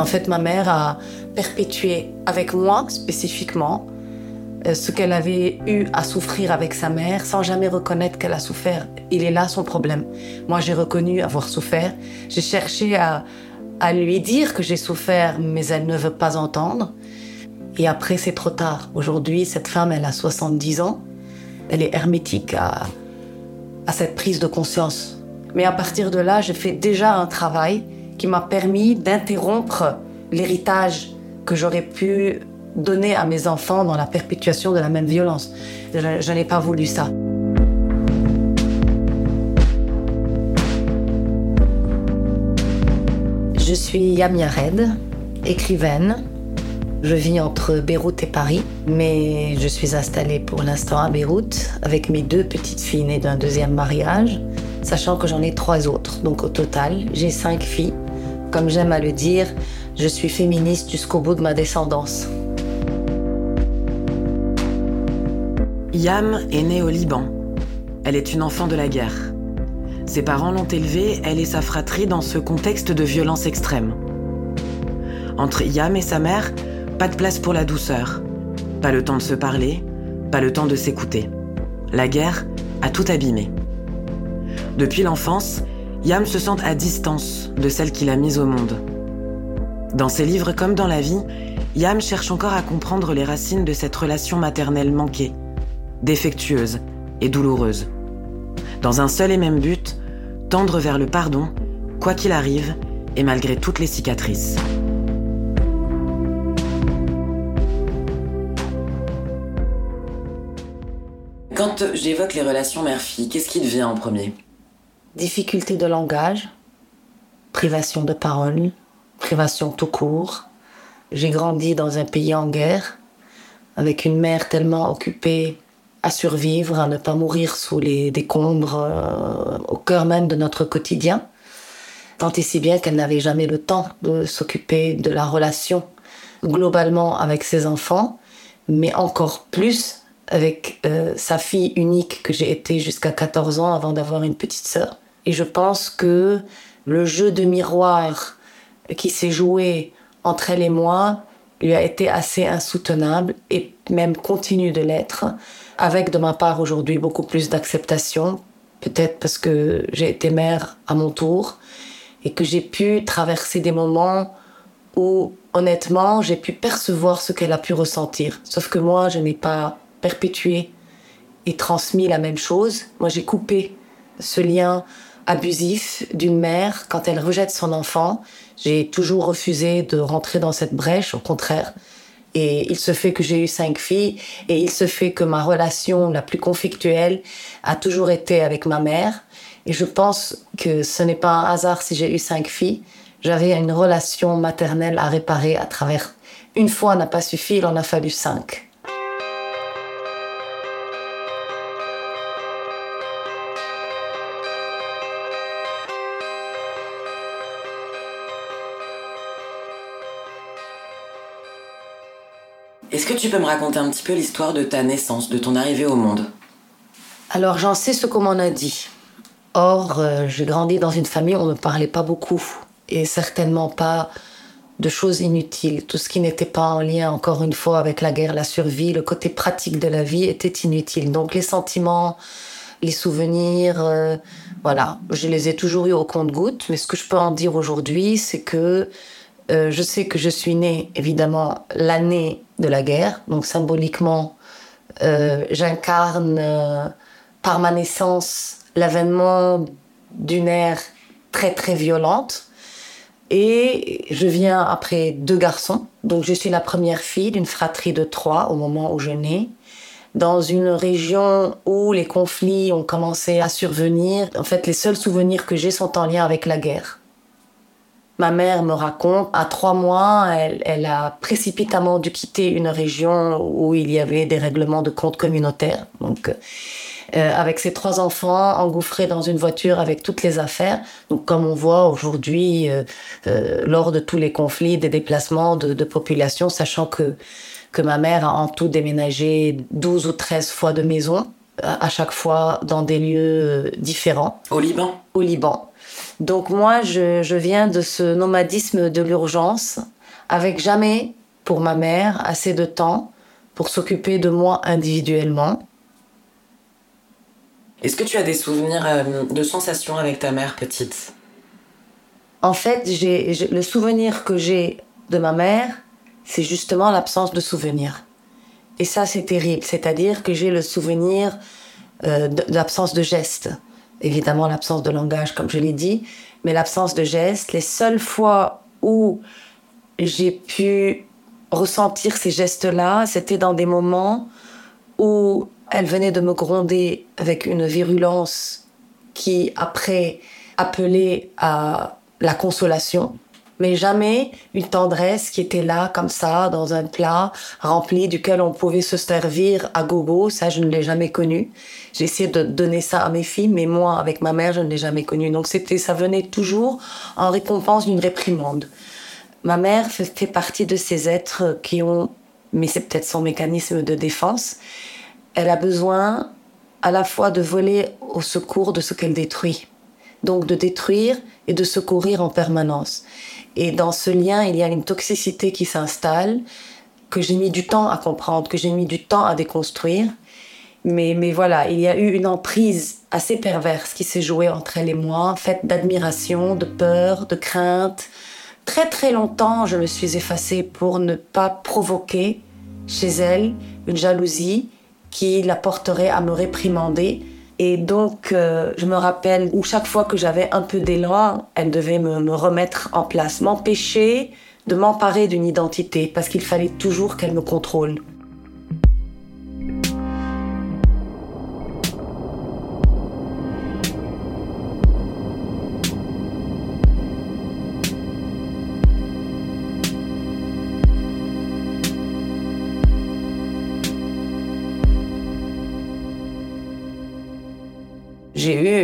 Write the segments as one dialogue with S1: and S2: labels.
S1: En fait, ma mère a perpétué avec moi spécifiquement euh, ce qu'elle avait eu à souffrir avec sa mère sans jamais reconnaître qu'elle a souffert. Il est là son problème. Moi, j'ai reconnu avoir souffert. J'ai cherché à, lui dire que j'ai souffert, mais elle ne veut pas entendre. Et après, c'est trop tard. Aujourd'hui, cette femme, elle a 70 ans. Elle est hermétique à, à cette prise de conscience. Mais à partir de là, j'ai fait déjà un travail qui m'a permis d'interrompre l'héritage que j'aurais pu donner à mes enfants dans la perpétuation de la même violence. Je, n'ai pas voulu ça. Je suis Yamia Red, écrivaine. Je vis entre Beyrouth et Paris, mais je suis installée pour l'instant à Beyrouth avec mes deux petites filles nées d'un deuxième mariage, sachant que j'en ai trois autres. Donc au total, j'ai cinq filles. Comme j'aime à le dire, je suis féministe jusqu'au bout de ma descendance.
S2: Yam est née au Liban. Elle est une enfant de la guerre. Ses parents l'ont élevée, elle et sa fratrie, dans ce contexte de violence extrême. Entre Yam et sa mère, pas de place pour la douceur. Pas le temps de se parler, pas le temps de s'écouter. La guerre a tout abîmé. Depuis l'enfance, Yam se sent à distance de celle qu'il a mise au monde. Dans ses livres comme dans la vie, Yam cherche encore à comprendre les racines de cette relation maternelle manquée, défectueuse et douloureuse. Dans un seul et même but, tendre vers le pardon, quoi qu'il arrive, et malgré toutes les cicatrices. Quand j'évoque les relations mère-fille, qu'est-ce qui te vient en premier?
S1: Difficulté de langage, privation de parole, privation tout court. J'ai grandi dans un pays en guerre, avec une mère tellement occupée à survivre, à ne pas mourir sous les décombres euh, au cœur même de notre quotidien. Tant et si bien qu'elle n'avait jamais le temps de s'occuper de la relation globalement avec ses enfants, mais encore plus avec euh, sa fille unique que j'ai été jusqu'à 14 ans avant d'avoir une petite sœur. Et je pense que le jeu de miroir qui s'est joué entre elle et moi lui a été assez insoutenable et même continue de l'être avec de ma part aujourd'hui beaucoup plus d'acceptation, peut-être parce que j'ai été mère à mon tour et que j'ai pu traverser des moments où honnêtement j'ai pu percevoir ce qu'elle a pu ressentir. Sauf que moi je n'ai pas perpétué et transmis la même chose. Moi j'ai coupé ce lien abusif d'une mère quand elle rejette son enfant. J'ai toujours refusé de rentrer dans cette brèche, au contraire. Et il se fait que j'ai eu cinq filles et il se fait que ma relation la plus conflictuelle a toujours été avec ma mère. Et je pense que ce n'est pas un hasard si j'ai eu cinq filles. J'avais une relation maternelle à réparer à travers. Une fois n'a pas suffi, il en a fallu cinq.
S2: Est-ce que tu peux me raconter un petit peu l'histoire de ta naissance, de ton arrivée au monde?
S1: Alors j'en sais ce qu'on m'en a dit. Or, euh, j'ai grandi dans une famille où on ne parlait pas beaucoup et certainement pas de choses inutiles. Tout ce qui n'était pas en lien, encore une fois, avec la guerre, la survie, le côté pratique de la vie était inutile. Donc les sentiments, les souvenirs, euh, voilà, je les ai toujours eu au compte-gouttes. Mais ce que je peux en dire aujourd'hui, c'est que euh, je sais que je suis née, évidemment, l'année de la guerre. Donc symboliquement, euh, j'incarne euh, par ma naissance l'avènement d'une ère très très violente. Et je viens après deux garçons. Donc je suis la première fille d'une fratrie de trois au moment où je nais. Dans une région où les conflits ont commencé à survenir. En fait, les seuls souvenirs que j'ai sont en lien avec la guerre. Ma mère me raconte, à trois mois, elle, a précipitamment dû quitter une région où il y avait des règlements de compte communautaires. Donc, euh, avec ses trois enfants engouffrés dans une voiture avec toutes les affaires. Donc, comme on voit aujourd'hui, euh, euh, lors de tous les conflits, des déplacements de, de, population, sachant que, que ma mère a en tout déménagé 12 ou 13 fois de maison à chaque fois dans des lieux différents.
S2: Au Liban
S1: Au Liban. Donc moi, je, je viens de ce nomadisme de l'urgence, avec jamais, pour ma mère, assez de temps pour s'occuper de moi individuellement.
S2: Est-ce que tu as des souvenirs euh, de sensations avec ta mère petite?
S1: En fait, j'ai, le souvenir que j'ai de ma mère, c'est justement l'absence de souvenir. Et ça, c'est terrible. C'est-à-dire que j'ai le souvenir euh, de, l'absence de gestes. Évidemment, l'absence de langage, comme je l'ai dit, mais l'absence de gestes. Les seules fois où j'ai pu ressentir ces gestes-là, c'était dans des moments où elle venait de me gronder avec une virulence qui, après, appelait à la consolation mais jamais une tendresse qui était là comme ça dans un plat rempli duquel on pouvait se servir à gogo. Ça, je ne l'ai jamais connu. J'ai essayé de donner ça à mes filles, mais moi, avec ma mère, je ne l'ai jamais connu. Donc c'était, ça venait toujours en récompense d'une réprimande. Ma mère fait partie de ces êtres qui ont, mais c'est peut-être son mécanisme de défense. Elle a besoin à la fois de voler au secours de ce qu'elle détruit. Donc de détruire et de secourir en permanence. Et dans ce lien, il y a une toxicité qui s'installe, que j'ai mis du temps à comprendre, que j'ai mis du temps à déconstruire. Mais, mais voilà, il y a eu une emprise assez perverse qui s'est jouée entre elle et moi, faite d'admiration, de peur, de crainte. Très très longtemps, je me suis effacée pour ne pas provoquer chez elle une jalousie qui la porterait à me réprimander et donc, euh, je me rappelle où chaque fois que j'avais un peu d'élan, elle devait me, me remettre en place, m'empêcher de m'emparer d'une identité, parce qu'il fallait toujours qu'elle me contrôle.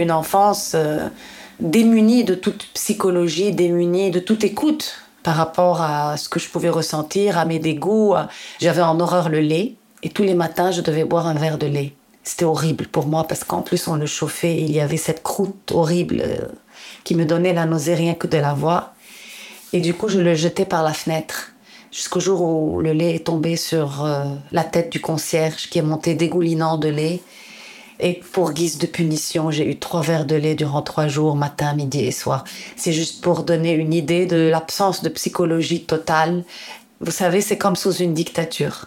S1: Une enfance euh, démunie de toute psychologie, démunie de toute écoute par rapport à ce que je pouvais ressentir, à mes dégoûts. J'avais en horreur le lait et tous les matins, je devais boire un verre de lait. C'était horrible pour moi parce qu'en plus, on le chauffait il y avait cette croûte horrible euh, qui me donnait la nausée rien que de la voir. Et du coup, je le jetais par la fenêtre jusqu'au jour où le lait est tombé sur euh, la tête du concierge qui est monté dégoulinant de lait et pour guise de punition, j'ai eu trois verres de lait durant trois jours, matin, midi et soir. C'est juste pour donner une idée de l'absence de psychologie totale. Vous savez, c'est comme sous une dictature.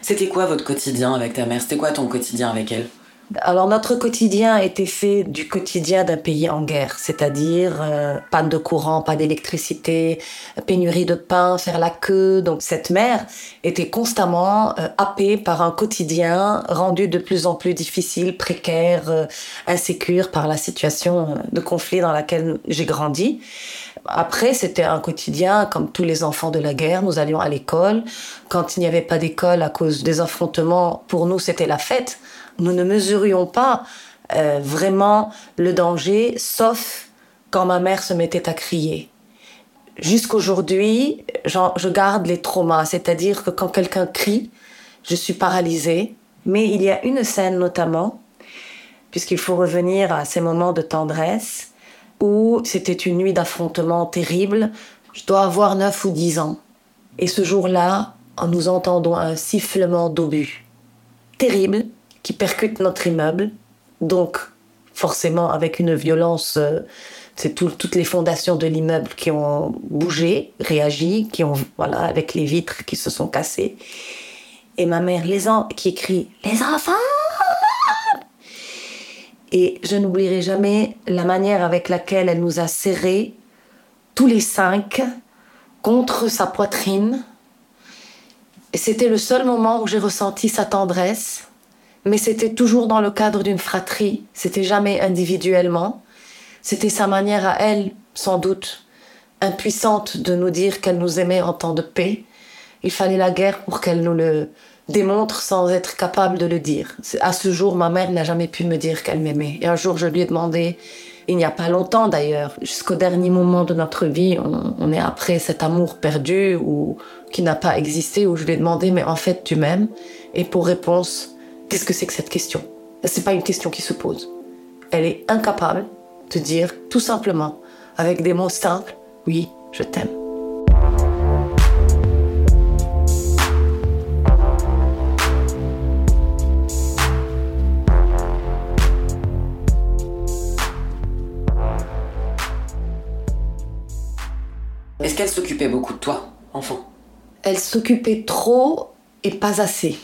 S2: C'était quoi votre quotidien avec ta mère? C'était quoi ton quotidien avec elle?
S1: Alors notre quotidien était fait du quotidien d'un pays en guerre, c'est-à-dire euh, panne de courant, pas d'électricité, pénurie de pain, faire la queue. Donc cette mère était constamment euh, happée par un quotidien rendu de plus en plus difficile, précaire, euh, insécure par la situation de conflit dans laquelle j'ai grandi. Après, c'était un quotidien comme tous les enfants de la guerre. Nous allions à l'école. Quand il n'y avait pas d'école à cause des affrontements, pour nous, c'était la fête nous ne mesurions pas euh, vraiment le danger, sauf quand ma mère se mettait à crier. Jusqu'aujourd'hui, je garde les traumas, c'est-à-dire que quand quelqu'un crie, je suis paralysée. Mais il y a une scène notamment, puisqu'il faut revenir à ces moments de tendresse, où c'était une nuit d'affrontement terrible. Je dois avoir 9 ou 10 ans. Et ce jour-là, nous entendons un sifflement d'obus. Terrible, qui percute notre immeuble. Donc, forcément, avec une violence, euh, c'est toutes les fondations de l'immeuble qui ont bougé, réagi, qui ont, voilà, avec les vitres qui se sont cassées. Et ma mère, les en qui écrit Les enfants Et je n'oublierai jamais la manière avec laquelle elle nous a serrés, tous les cinq, contre sa poitrine. C'était le seul moment où j'ai ressenti sa tendresse mais c'était toujours dans le cadre d'une fratrie, c'était jamais individuellement. C'était sa manière à elle, sans doute, impuissante de nous dire qu'elle nous aimait en temps de paix. Il fallait la guerre pour qu'elle nous le démontre sans être capable de le dire. À ce jour, ma mère n'a jamais pu me dire qu'elle m'aimait. Et un jour, je lui ai demandé, il n'y a pas longtemps d'ailleurs, jusqu'au dernier moment de notre vie, on, est après cet amour perdu ou qui n'a pas existé, où je lui ai demandé, mais en fait, tu m'aimes? Et pour réponse, Qu'est-ce que c'est que cette question? C'est pas une question qui se pose. Elle est incapable de dire tout simplement, avec des mots simples, oui, je t'aime.
S2: Est-ce qu'elle s'occupait beaucoup de toi, enfant?
S1: Elle s'occupait trop et pas assez.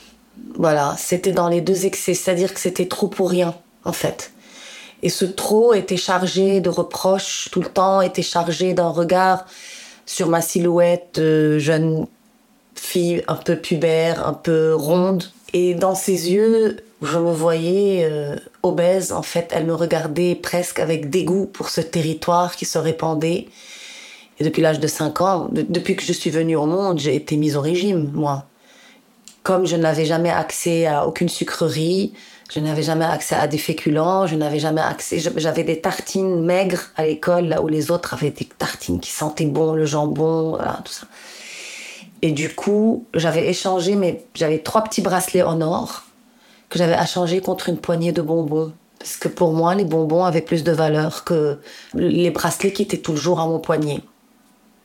S1: Voilà, c'était dans les deux excès, c'est-à-dire que c'était trop pour rien, en fait. Et ce trop était chargé de reproches tout le temps, était chargé d'un regard sur ma silhouette de jeune fille un peu pubère, un peu ronde. Et dans ses yeux, je me voyais euh, obèse. En fait, elle me regardait presque avec dégoût pour ce territoire qui se répandait. Et depuis l'âge de 5 ans, depuis que je suis venue au monde, j'ai été mise au régime, moi. Comme je n'avais jamais accès à aucune sucrerie, je n'avais jamais accès à des féculents, je n'avais jamais accès. J'avais des tartines maigres à l'école, là où les autres avaient des tartines qui sentaient bon, le jambon, tout ça. Et du coup, j'avais échangé, mais j'avais trois petits bracelets en or que j'avais échangés contre une poignée de bonbons. Parce que pour moi, les bonbons avaient plus de valeur que les bracelets qui étaient toujours à mon poignet.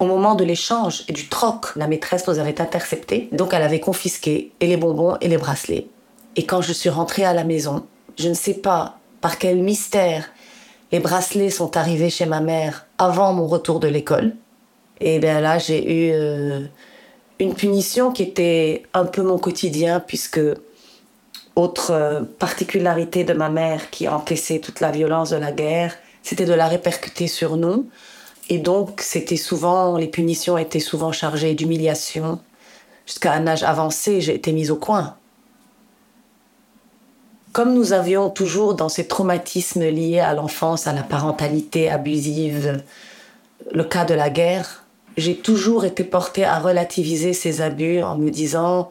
S1: Au moment de l'échange et du troc, la maîtresse nous avait interceptés, donc elle avait confisqué et les bonbons et les bracelets. Et quand je suis rentrée à la maison, je ne sais pas par quel mystère les bracelets sont arrivés chez ma mère avant mon retour de l'école. Et bien là, j'ai eu euh, une punition qui était un peu mon quotidien, puisque autre euh, particularité de ma mère qui encaissait toute la violence de la guerre, c'était de la répercuter sur nous. Et donc, c'était souvent, les punitions étaient souvent chargées d'humiliation. Jusqu'à un âge avancé, j'ai été mise au coin. Comme nous avions toujours dans ces traumatismes liés à l'enfance, à la parentalité abusive, le cas de la guerre, j'ai toujours été portée à relativiser ces abus en me disant,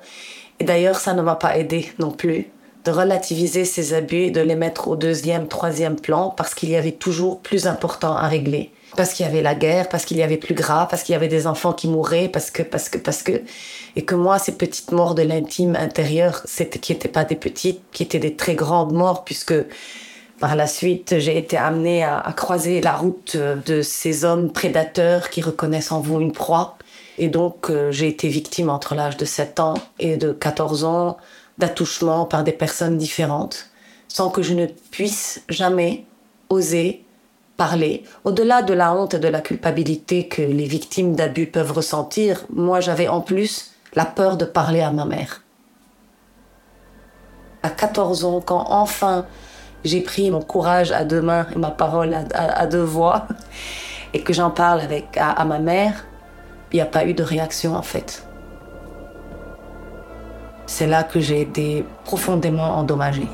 S1: et d'ailleurs ça ne m'a pas aidé non plus, de relativiser ces abus et de les mettre au deuxième, troisième plan parce qu'il y avait toujours plus important à régler parce qu'il y avait la guerre, parce qu'il y avait plus gras, parce qu'il y avait des enfants qui mouraient, parce que, parce que, parce que, et que moi, ces petites morts de l'intime intérieur, c'était, qui n'étaient pas des petites, qui étaient des très grandes morts, puisque par la suite, j'ai été amenée à, croiser la route de ces hommes prédateurs qui reconnaissent en vous une proie. Et donc, euh, j'ai été victime entre l'âge de 7 ans et de 14 ans d'attouchement par des personnes différentes, sans que je ne puisse jamais oser Au-delà de la honte et de la culpabilité que les victimes d'abus peuvent ressentir, moi j'avais en plus la peur de parler à ma mère. À 14 ans, quand enfin j'ai pris mon courage à deux mains et ma parole à, deux voix, et que j'en parle avec, à ma mère, il n'y a pas eu de réaction en fait. C'est là que j'ai été profondément endommagée.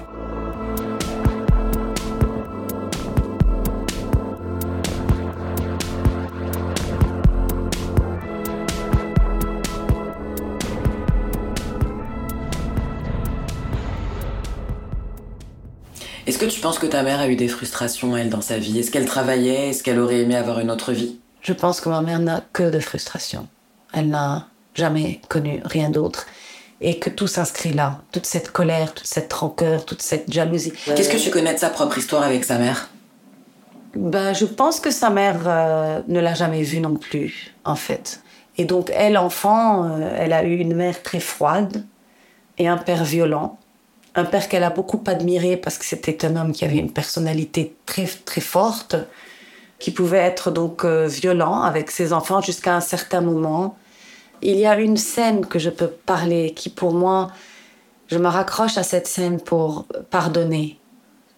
S2: Est-ce que tu penses que ta mère a eu des frustrations, elle, dans sa vie? Est-ce qu'elle travaillait? Est-ce qu'elle aurait aimé avoir une autre vie?
S1: Je pense que ma mère n'a que de frustrations. Elle n'a jamais connu rien d'autre. Et que tout s'inscrit là. Toute cette colère, toute cette rancœur, toute cette jalousie.
S2: Qu'est-ce que tu connais de sa propre histoire avec sa mère?
S1: Ben, Je pense que sa mère euh, ne l'a jamais vue non plus, en fait. Et donc, elle, enfant, euh, elle a eu une mère très froide et un père violent un père qu'elle a beaucoup admiré parce que c'était un homme qui avait une personnalité très très forte, qui pouvait être donc euh, violent avec ses enfants jusqu'à un certain moment. Il y a une scène que je peux parler qui pour moi, je me raccroche à cette scène pour pardonner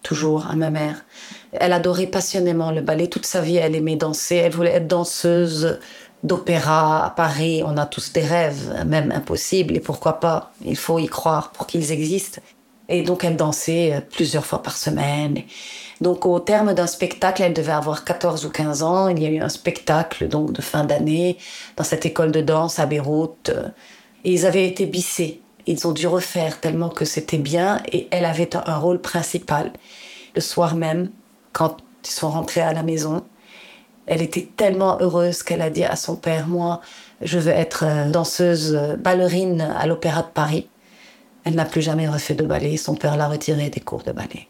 S1: toujours à ma mère. Elle adorait passionnément le ballet toute sa vie, elle aimait danser, elle voulait être danseuse d'opéra à Paris. On a tous des rêves, même impossibles, et pourquoi pas? Il faut y croire pour qu'ils existent. Et donc, elle dansait euh, plusieurs fois par semaine. Donc, au terme d'un spectacle, elle devait avoir 14 ou 15 ans. Il y a eu un spectacle donc de fin d'année dans cette école de danse à Beyrouth. Et ils avaient été bissés. Ils ont dû refaire tellement que c'était bien. Et elle avait un rôle principal. Le soir même, quand ils sont rentrés à la maison, elle était tellement heureuse qu'elle a dit à son père, moi, je veux être euh, danseuse, euh, ballerine à l'Opéra de Paris Elle n'a plus jamais refait de ballet. Son père l'a retirée des cours de ballet.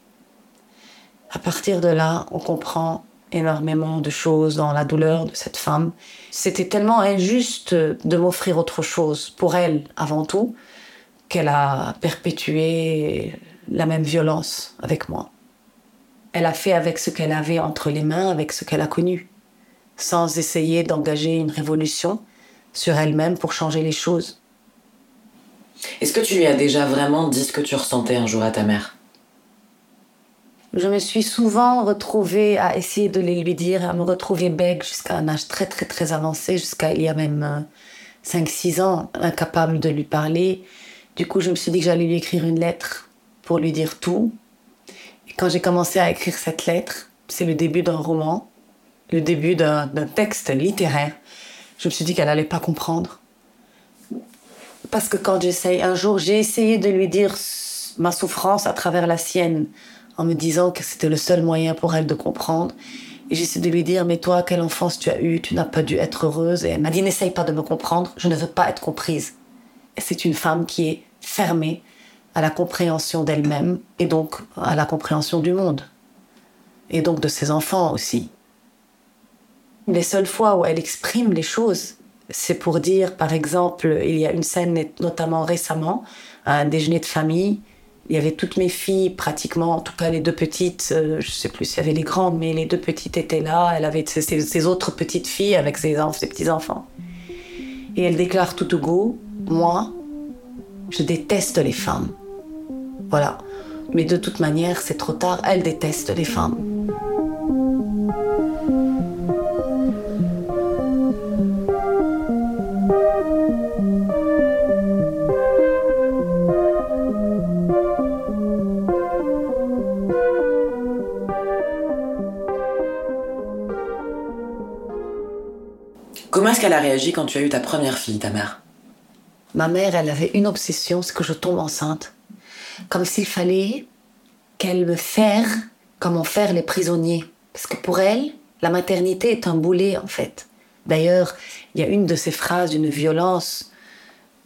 S1: À partir de là, on comprend énormément de choses dans la douleur de cette femme. C'était tellement injuste de m'offrir autre chose pour elle avant tout qu'elle a perpétué la même violence avec moi. Elle a fait avec ce qu'elle avait entre les mains, avec ce qu'elle a connu, sans essayer d'engager une révolution sur elle-même pour changer les choses.
S2: Est-ce que tu lui as déjà vraiment dit ce que tu ressentais un jour à ta mère?
S1: Je me suis souvent retrouvée à essayer de les lui dire, à me retrouver bègue jusqu'à un âge très très très avancé, jusqu'à il y a même 5-6 euh, ans, incapable de lui parler. Du coup, je me suis dit que j'allais lui écrire une lettre pour lui dire tout. Et quand j'ai commencé à écrire cette lettre, c'est le début d'un roman, le début d'un texte littéraire. Je me suis dit qu'elle n'allait pas comprendre. Parce que quand j'essaye, un jour, j'ai essayé de lui dire ma souffrance à travers la sienne, en me disant que c'était le seul moyen pour elle de comprendre. Et j'essaie de lui dire, mais toi, quelle enfance tu as eue, tu n'as pas dû être heureuse. Et elle m'a dit, n'essaye pas de me comprendre, je ne veux pas être comprise. C'est une femme qui est fermée à la compréhension d'elle-même et donc à la compréhension du monde. Et donc de ses enfants aussi. Les seules fois où elle exprime les choses, c'est pour dire, par exemple, il y a une scène notamment récemment, un déjeuner de famille. Il y avait toutes mes filles, pratiquement, en tout cas les deux petites, euh, je sais plus s'il y avait les grandes, mais les deux petites étaient là. Elle avait ses, autres petites filles avec ses, ses petits-enfants. Et elle déclare tout au goût, moi, je déteste les femmes. Voilà. Mais de toute manière, c'est trop tard, elle déteste les femmes.
S2: Qu'elle a réagi quand tu as eu ta première fille, ta mère?
S1: Ma mère, elle avait une obsession, c'est que je tombe enceinte. Comme s'il fallait qu'elle me faire comme on fait les prisonniers. Parce que pour elle, la maternité est un boulet, en fait. D'ailleurs, il y a une de ces phrases d'une violence.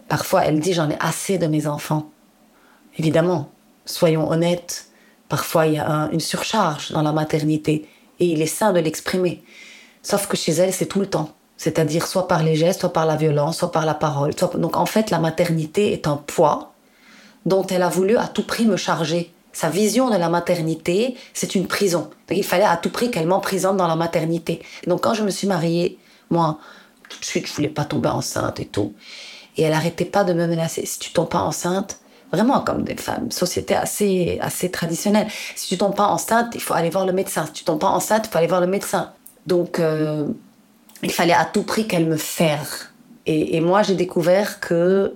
S1: Parfois, elle dit J'en ai assez de mes enfants. Évidemment, soyons honnêtes, parfois il y a une surcharge dans la maternité et il est sain de l'exprimer. Sauf que chez elle, c'est tout le temps. C'est-à-dire soit par les gestes, soit par la violence, soit par la parole. Donc en fait, la maternité est un poids dont elle a voulu à tout prix me charger. Sa vision de la maternité, c'est une prison. il fallait à tout prix qu'elle m'emprisonne dans la maternité. Donc quand je me suis mariée, moi, tout de suite, je voulais pas tomber enceinte et tout. Et elle arrêtait pas de me menacer. Si tu tombes pas enceinte, vraiment comme des femmes, société assez, assez traditionnelle. Si tu tombes pas enceinte, il faut aller voir le médecin. Si tu tombes pas enceinte, il faut aller voir le médecin. Donc, euh, il fallait à tout prix qu'elle me ferre. Et, moi, j'ai découvert que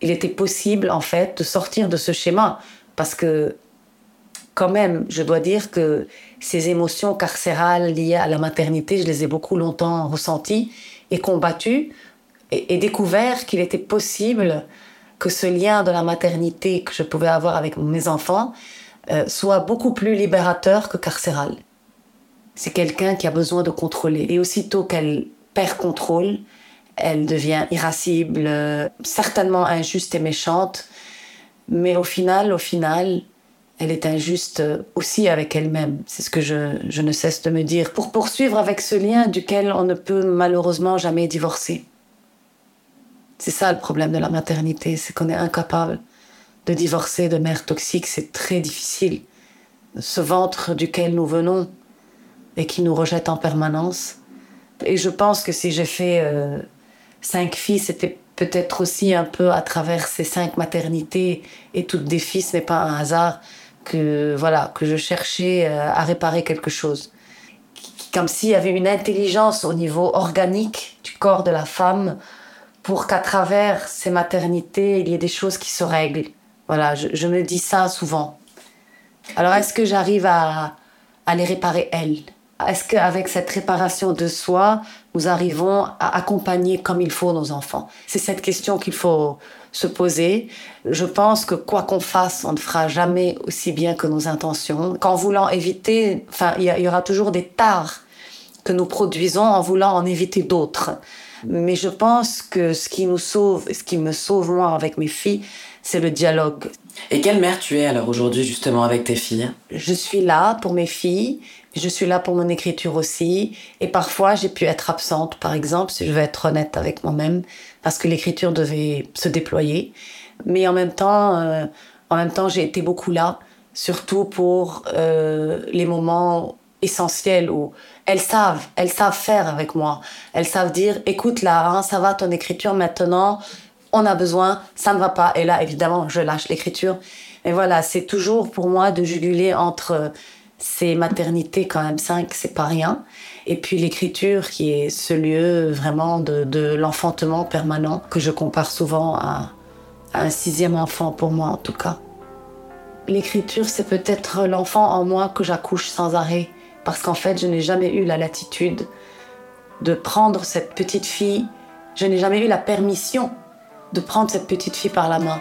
S1: il était possible, en fait, de sortir de ce schéma. Parce que, quand même, je dois dire que ces émotions carcérales liées à la maternité, je les ai beaucoup longtemps ressenties et combattues. Et, découvert qu'il était possible que ce lien de la maternité que je pouvais avoir avec mes enfants euh, soit beaucoup plus libérateur que carcéral. C'est quelqu'un qui a besoin de contrôler. Et aussitôt qu'elle perd contrôle, elle devient irascible, certainement injuste et méchante. Mais au final, au final, elle est injuste aussi avec elle-même. C'est ce que je, je, ne cesse de me dire. Pour poursuivre avec ce lien duquel on ne peut malheureusement jamais divorcer. C'est ça le problème de la maternité, c'est qu'on est incapable de divorcer de mère toxique. C'est très difficile. Ce ventre duquel nous venons, et qui nous rejette en permanence. Et je pense que si j'ai fait euh, cinq filles, c'était peut-être aussi un peu à travers ces cinq maternités et toutes des filles, ce n'est pas un hasard que voilà que je cherchais euh, à réparer quelque chose. Comme s'il y avait une intelligence au niveau organique du corps de la femme pour qu'à travers ces maternités, il y ait des choses qui se règlent. Voilà, je, me dis ça souvent. Alors est-ce que j'arrive à les réparer elles? Est-ce qu'avec cette réparation de soi, nous arrivons à accompagner comme il faut nos enfants? C'est cette question qu'il faut se poser. Je pense que quoi qu'on fasse, on ne fera jamais aussi bien que nos intentions. Qu'en voulant éviter, enfin, il y, aura toujours des tares que nous produisons en voulant en éviter d'autres. Mais je pense que ce qui nous sauve, ce qui me sauve moi avec mes filles, c'est le dialogue.
S2: Et quelle mère tu es alors aujourd'hui justement avec tes filles?
S1: Je suis là pour mes filles, je suis là pour mon écriture aussi, et parfois j'ai pu être absente, par exemple, si je veux être honnête avec moi-même, parce que l'écriture devait se déployer. Mais en même temps, euh, en même temps, j'ai été beaucoup là, surtout pour euh, les moments essentiels où elles savent, elles savent faire avec moi. Elles savent dire, écoute là, hein, ça va ton écriture maintenant, on a besoin, ça ne va pas. Et là, évidemment, je lâche l'écriture. Mais voilà, c'est toujours pour moi de juguler entre ces maternités, quand même cinq, c'est pas rien. Et puis l'écriture qui est ce lieu vraiment de, de l'enfantement permanent que je compare souvent à, à un sixième enfant pour moi en tout cas. L'écriture, c'est peut-être l'enfant en moi que j'accouche sans arrêt parce qu'en fait, je n'ai jamais eu la latitude de prendre cette petite fille, je n'ai jamais eu la permission de prendre cette petite fille par la main.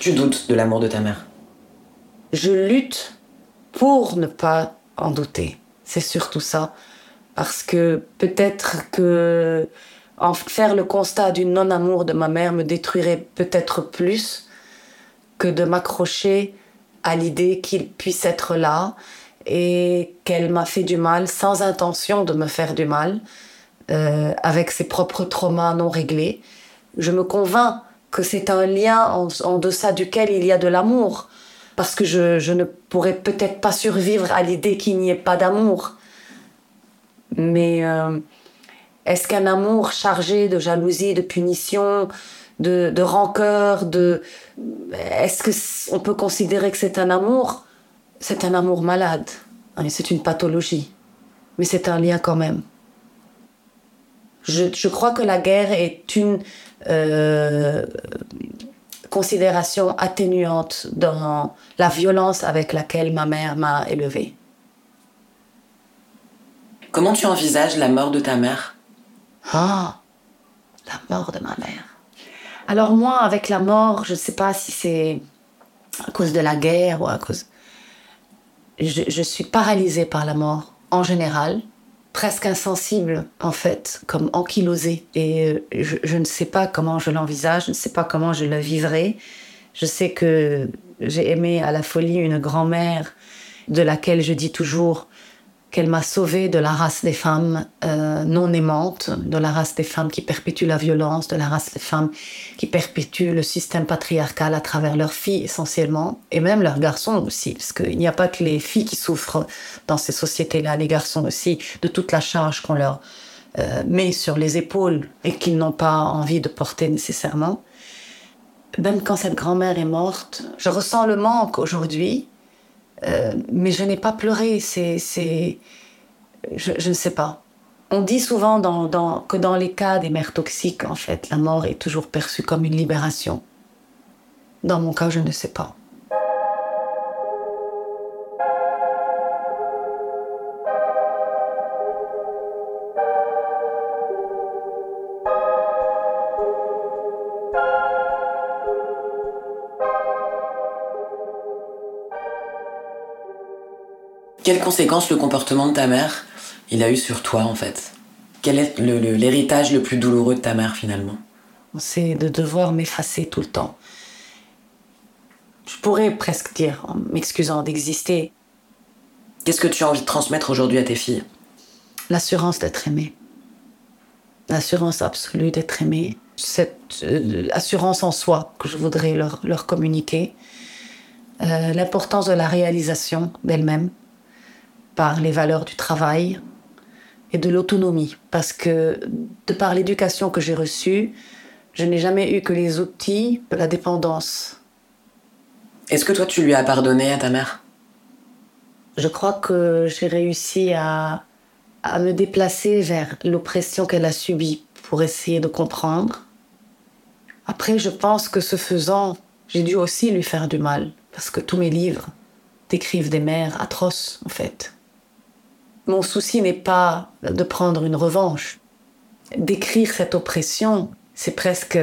S2: Tu doutes de l'amour de ta mère?
S1: Je lutte pour ne pas en douter. C'est surtout ça. Parce que peut-être que en faire le constat du non-amour de ma mère me détruirait peut-être plus que de m'accrocher à l'idée qu'il puisse être là et qu'elle m'a fait du mal sans intention de me faire du mal, euh, avec ses propres traumas non réglés. Je me convainc que c'est un lien en, deçà duquel il y a de l'amour parce que je, ne pourrais peut-être pas survivre à l'idée qu'il n'y ait pas d'amour. Mais euh, est-ce qu'un amour chargé de jalousie, de punition, de, de rancœur, de est-ce que on peut considérer que c'est un amour? C'est un amour malade. Hein, c'est une pathologie, mais c'est un lien quand même. Je, je, crois que la guerre est une euh, considération atténuante dans la violence avec laquelle ma mère m'a élevée.
S2: Comment tu envisages la mort de ta mère?
S1: Ah, la mort de ma mère. Alors moi, avec la mort, je ne sais pas si c'est à cause de la guerre ou à cause... Je, je suis paralysée par la mort en général presque insensible, en fait, comme ankylosée. Et euh, je, je, ne sais pas comment je l'envisage, je ne sais pas comment je le vivrai. Je sais que j'ai aimé à la folie une grand-mère de laquelle je dis toujours qu'elle m'a sauvée de la race des femmes euh, non aimantes, de la race des femmes qui perpétuent la violence, de la race des femmes qui perpétuent le système patriarcal à travers leurs filles essentiellement, et même leurs garçons aussi, parce qu'il n'y a pas que les filles qui souffrent dans ces sociétés-là, les garçons aussi, de toute la charge qu'on leur euh, met sur les épaules et qu'ils n'ont pas envie de porter nécessairement. Même quand cette grand-mère est morte, je ressens le manque aujourd'hui, euh, mais je n'ai pas pleuré. C'est, c'est, je, ne sais pas. On dit souvent que dans les cas des mères toxiques, en fait, la mort est toujours perçue comme une libération. Dans mon cas, je ne sais pas.
S2: Quelles conséquences le comportement de ta mère il a eu sur toi en fait? Quel est l'héritage le, plus douloureux de ta mère finalement?
S1: C'est de devoir m'effacer tout le temps. Je pourrais presque dire, en m'excusant d'exister.
S2: Qu'est-ce que tu as envie de transmettre aujourd'hui à tes filles?
S1: L'assurance d'être aimée. L'assurance absolue d'être aimée. Cette euh, assurance en soi que je voudrais leur, leur communiquer. Euh, L'importance de la réalisation d'elle-même par les valeurs du travail et de l'autonomie. Parce que de par l'éducation que j'ai reçue, je n'ai jamais eu que les outils de la dépendance.
S2: Est-ce que toi, tu lui as pardonné à ta mère?
S1: Je crois que j'ai réussi à, à me déplacer vers l'oppression qu'elle a subie pour essayer de comprendre. Après, je pense que ce faisant, j'ai dû aussi lui faire du mal, parce que tous mes livres décrivent des mères atroces, en fait. Mon souci n'est pas de prendre une revanche. d'écrire cette oppression, c'est presque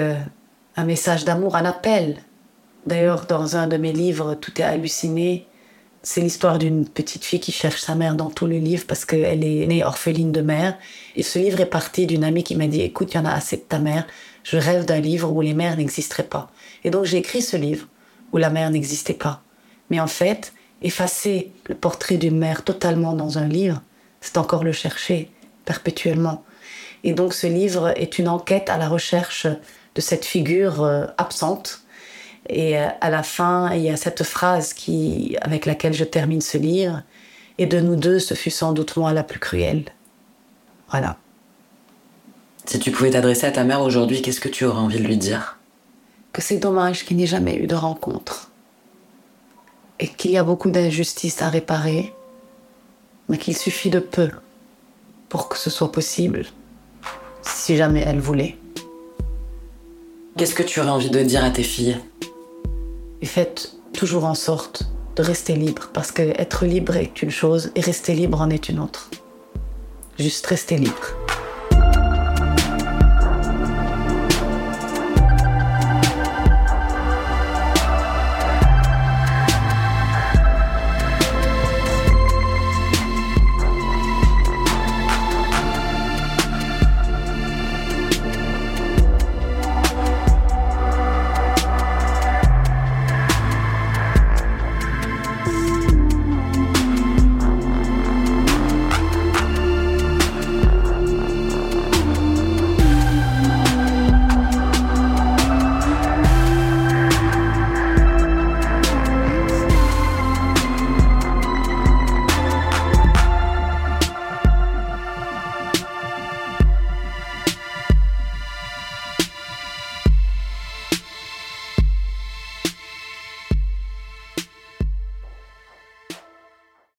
S1: un message d'amour, un appel. D'ailleurs, dans un de mes livres, Tout est halluciné, c'est l'histoire d'une petite fille qui cherche sa mère dans tous les livres parce qu'elle est née orpheline de mère. Et ce livre est parti d'une amie qui m'a dit, écoute, il y en a assez de ta mère. Je rêve d'un livre où les mères n'existeraient pas. Et donc j'ai écrit ce livre où la mère n'existait pas. Mais en fait, effacer le portrait d'une mère totalement dans un livre, c'est encore le chercher perpétuellement. Et donc ce livre est une enquête à la recherche de cette figure euh, absente. Et euh, à la fin, il y a cette phrase qui, avec laquelle je termine ce livre. Et de nous deux, ce fut sans doute moi la plus cruelle. Voilà.
S2: Si tu pouvais t'adresser à ta mère aujourd'hui, qu'est-ce que tu aurais envie de lui dire?
S1: Que c'est dommage qu'il n'y ait jamais eu de rencontre. Et qu'il y a beaucoup d'injustices à réparer. Mais qu'il suffit de peu pour que ce soit possible. Si jamais elle voulait.
S2: Qu'est-ce que tu aurais envie de dire à tes filles?
S1: Et faites toujours en sorte de rester libre, parce que être libre est une chose et rester libre en est une autre. Juste rester libre.